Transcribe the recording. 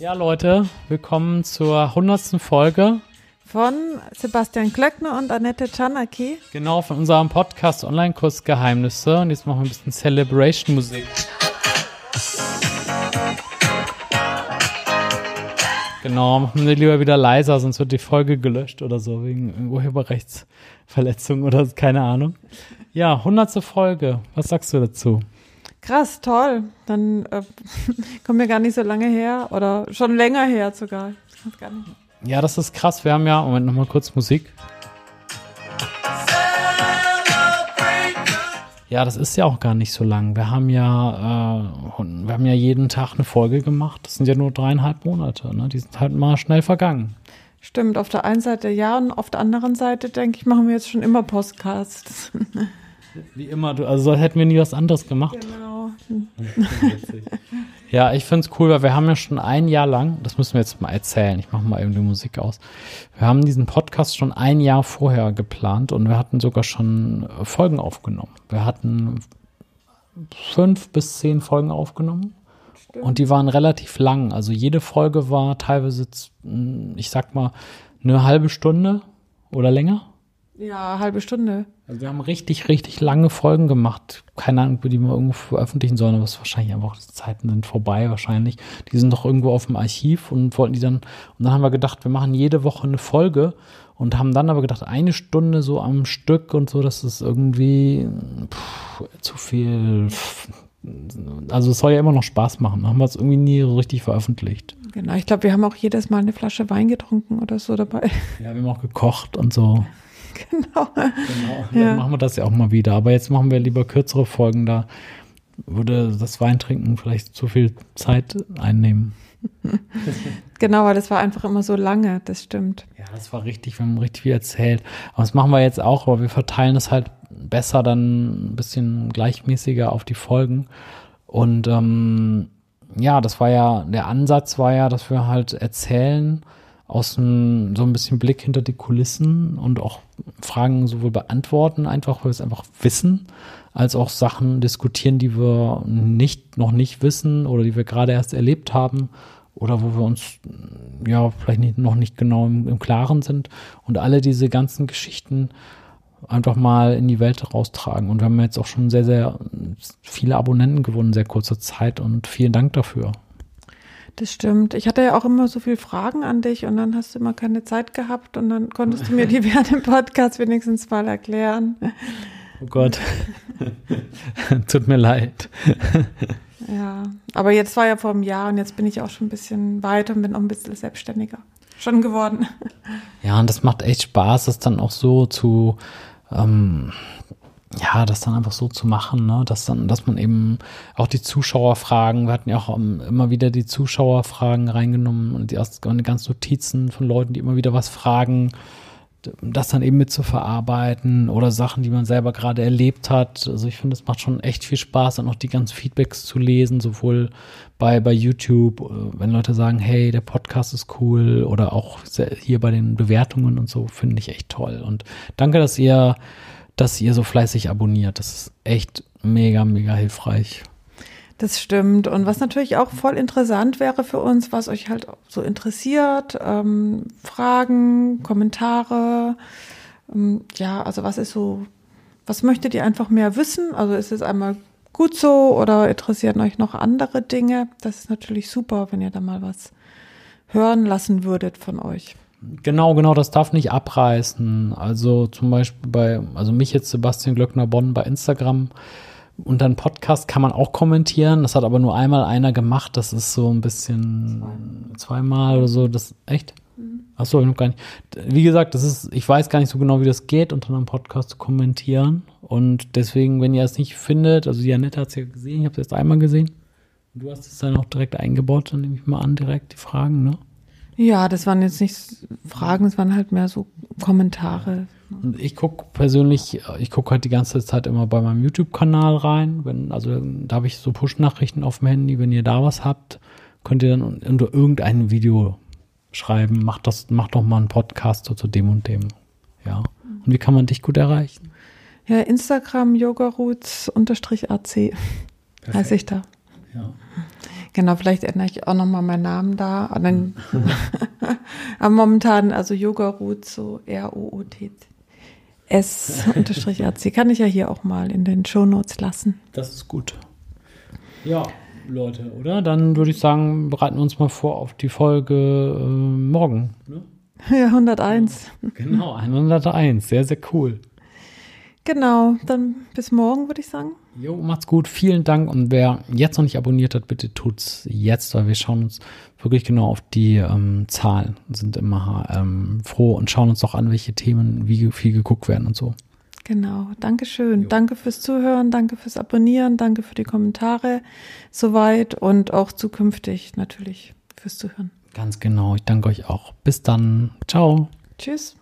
Ja, Leute, willkommen zur hundertsten Folge. Von Sebastian Klöckner und Annette Czanaki. Genau, von unserem Podcast Online-Kurs Geheimnisse. Und jetzt machen wir ein bisschen Celebration-Musik. Genau, machen wir lieber wieder leiser, sonst wird die Folge gelöscht oder so, wegen Urheberrechtsverletzung oder keine Ahnung. Ja, hundertste Folge. Was sagst du dazu? Krass, toll. Dann äh, kommen wir gar nicht so lange her oder schon länger her sogar. Ich gar nicht. Ja, das ist krass. Wir haben ja, Moment, nochmal kurz Musik. Ja, das ist ja auch gar nicht so lang. Wir haben ja, äh, wir haben ja jeden Tag eine Folge gemacht. Das sind ja nur dreieinhalb Monate. Ne? Die sind halt mal schnell vergangen. Stimmt, auf der einen Seite ja und auf der anderen Seite denke ich, machen wir jetzt schon immer Podcasts. Wie immer, du, also hätten wir nie was anderes gemacht. Genau. Ja, ich finde es cool, weil wir haben ja schon ein Jahr lang, das müssen wir jetzt mal erzählen, ich mache mal eben die Musik aus. Wir haben diesen Podcast schon ein Jahr vorher geplant und wir hatten sogar schon Folgen aufgenommen. Wir hatten fünf bis zehn Folgen aufgenommen. Stimmt. Und die waren relativ lang. Also jede Folge war teilweise, ich sag mal, eine halbe Stunde oder länger. Ja, halbe Stunde. Also wir haben richtig, richtig lange Folgen gemacht. Keine Ahnung, die wir irgendwo veröffentlichen sollen, aber es wahrscheinlich einfach, die Zeiten sind vorbei wahrscheinlich. Die sind doch irgendwo auf dem Archiv und wollten die dann, und dann haben wir gedacht, wir machen jede Woche eine Folge und haben dann aber gedacht, eine Stunde so am Stück und so, das ist irgendwie pff, zu viel. Also es soll ja immer noch Spaß machen. Haben wir es irgendwie nie so richtig veröffentlicht. Genau, ich glaube, wir haben auch jedes Mal eine Flasche Wein getrunken oder so dabei. Ja, wir haben auch gekocht und so. Genau. Genau. Dann ja. machen wir das ja auch mal wieder. Aber jetzt machen wir lieber kürzere Folgen. Da würde das Weintrinken vielleicht zu viel Zeit einnehmen. genau, weil das war einfach immer so lange, das stimmt. Ja, das war richtig, wir haben richtig viel erzählt. Aber das machen wir jetzt auch, aber wir verteilen es halt besser dann ein bisschen gleichmäßiger auf die Folgen. Und ähm, ja, das war ja, der Ansatz war ja, dass wir halt erzählen, aus dem, so ein bisschen Blick hinter die Kulissen und auch Fragen sowohl beantworten, einfach weil wir es einfach wissen, als auch Sachen diskutieren, die wir nicht, noch nicht wissen oder die wir gerade erst erlebt haben oder wo wir uns ja vielleicht nicht, noch nicht genau im, im Klaren sind und alle diese ganzen Geschichten einfach mal in die Welt raustragen. Und wir haben jetzt auch schon sehr, sehr viele Abonnenten gewonnen sehr kurzer Zeit und vielen Dank dafür. Das stimmt. Ich hatte ja auch immer so viele Fragen an dich und dann hast du immer keine Zeit gehabt und dann konntest du mir die während dem Podcast wenigstens mal erklären. Oh Gott. Tut mir leid. ja, aber jetzt war ja vor einem Jahr und jetzt bin ich auch schon ein bisschen weiter und bin auch ein bisschen selbstständiger schon geworden. Ja, und das macht echt Spaß, das dann auch so zu ähm, ja, das dann einfach so zu machen, ne? dass dann, dass man eben auch die Zuschauerfragen, wir hatten ja auch immer wieder die Zuschauerfragen reingenommen und die, die ganzen Notizen von Leuten, die immer wieder was fragen, das dann eben mit zu verarbeiten oder Sachen, die man selber gerade erlebt hat. Also ich finde, es macht schon echt viel Spaß, dann auch die ganzen Feedbacks zu lesen, sowohl bei, bei YouTube, äh, wenn Leute sagen, hey, der Podcast ist cool oder auch hier bei den Bewertungen und so, finde ich echt toll. Und danke, dass ihr dass ihr so fleißig abonniert. Das ist echt mega, mega hilfreich. Das stimmt. Und was natürlich auch voll interessant wäre für uns, was euch halt so interessiert, ähm, Fragen, Kommentare, ähm, ja, also was ist so, was möchtet ihr einfach mehr wissen? Also ist es einmal gut so oder interessieren euch noch andere Dinge? Das ist natürlich super, wenn ihr da mal was hören lassen würdet von euch. Genau, genau, das darf nicht abreißen. Also zum Beispiel bei, also mich jetzt Sebastian Glöckner Bonn bei Instagram und dann Podcast kann man auch kommentieren. Das hat aber nur einmal einer gemacht. Das ist so ein bisschen zweimal oder so. Das echt? Mhm. Achso, ich noch gar nicht. Wie gesagt, das ist, ich weiß gar nicht so genau, wie das geht, unter einem Podcast zu kommentieren. Und deswegen, wenn ihr es nicht findet, also Janette hat es ja gesehen, ich habe es jetzt einmal gesehen. Du hast es dann auch direkt eingebaut, dann nehme ich mal an, direkt die Fragen, ne? Ja, das waren jetzt nicht Fragen, es waren halt mehr so Kommentare. Und ich gucke persönlich, ich gucke halt die ganze Zeit immer bei meinem YouTube-Kanal rein. Wenn, also da habe ich so Push-Nachrichten auf dem Handy. Wenn ihr da was habt, könnt ihr dann unter irgendein Video schreiben, macht das, macht doch mal einen Podcast zu dem und dem. Ja. Und wie kann man dich gut erreichen? Ja, Instagram yogaroots-ac heiße ich da. Ja. Genau, vielleicht ändere ich auch nochmal meinen Namen da. Und dann, aber momentan, also Yoga Root, so R-O-O-T. S unterstrich RC kann ich ja hier auch mal in den Shownotes lassen. Das ist gut. Ja, Leute, oder? Dann würde ich sagen, bereiten wir uns mal vor auf die Folge äh, morgen. Ne? Ja, 101. Genau, 101. Sehr, sehr cool. Genau, dann bis morgen, würde ich sagen. Jo, macht's gut. Vielen Dank. Und wer jetzt noch nicht abonniert hat, bitte tut's jetzt, weil wir schauen uns wirklich genau auf die ähm, Zahlen, sind immer ähm, froh und schauen uns auch an, welche Themen wie viel geguckt werden und so. Genau, Dankeschön. Jo. Danke fürs Zuhören, danke fürs Abonnieren, danke für die Kommentare soweit und auch zukünftig natürlich fürs Zuhören. Ganz genau. Ich danke euch auch. Bis dann. Ciao. Tschüss.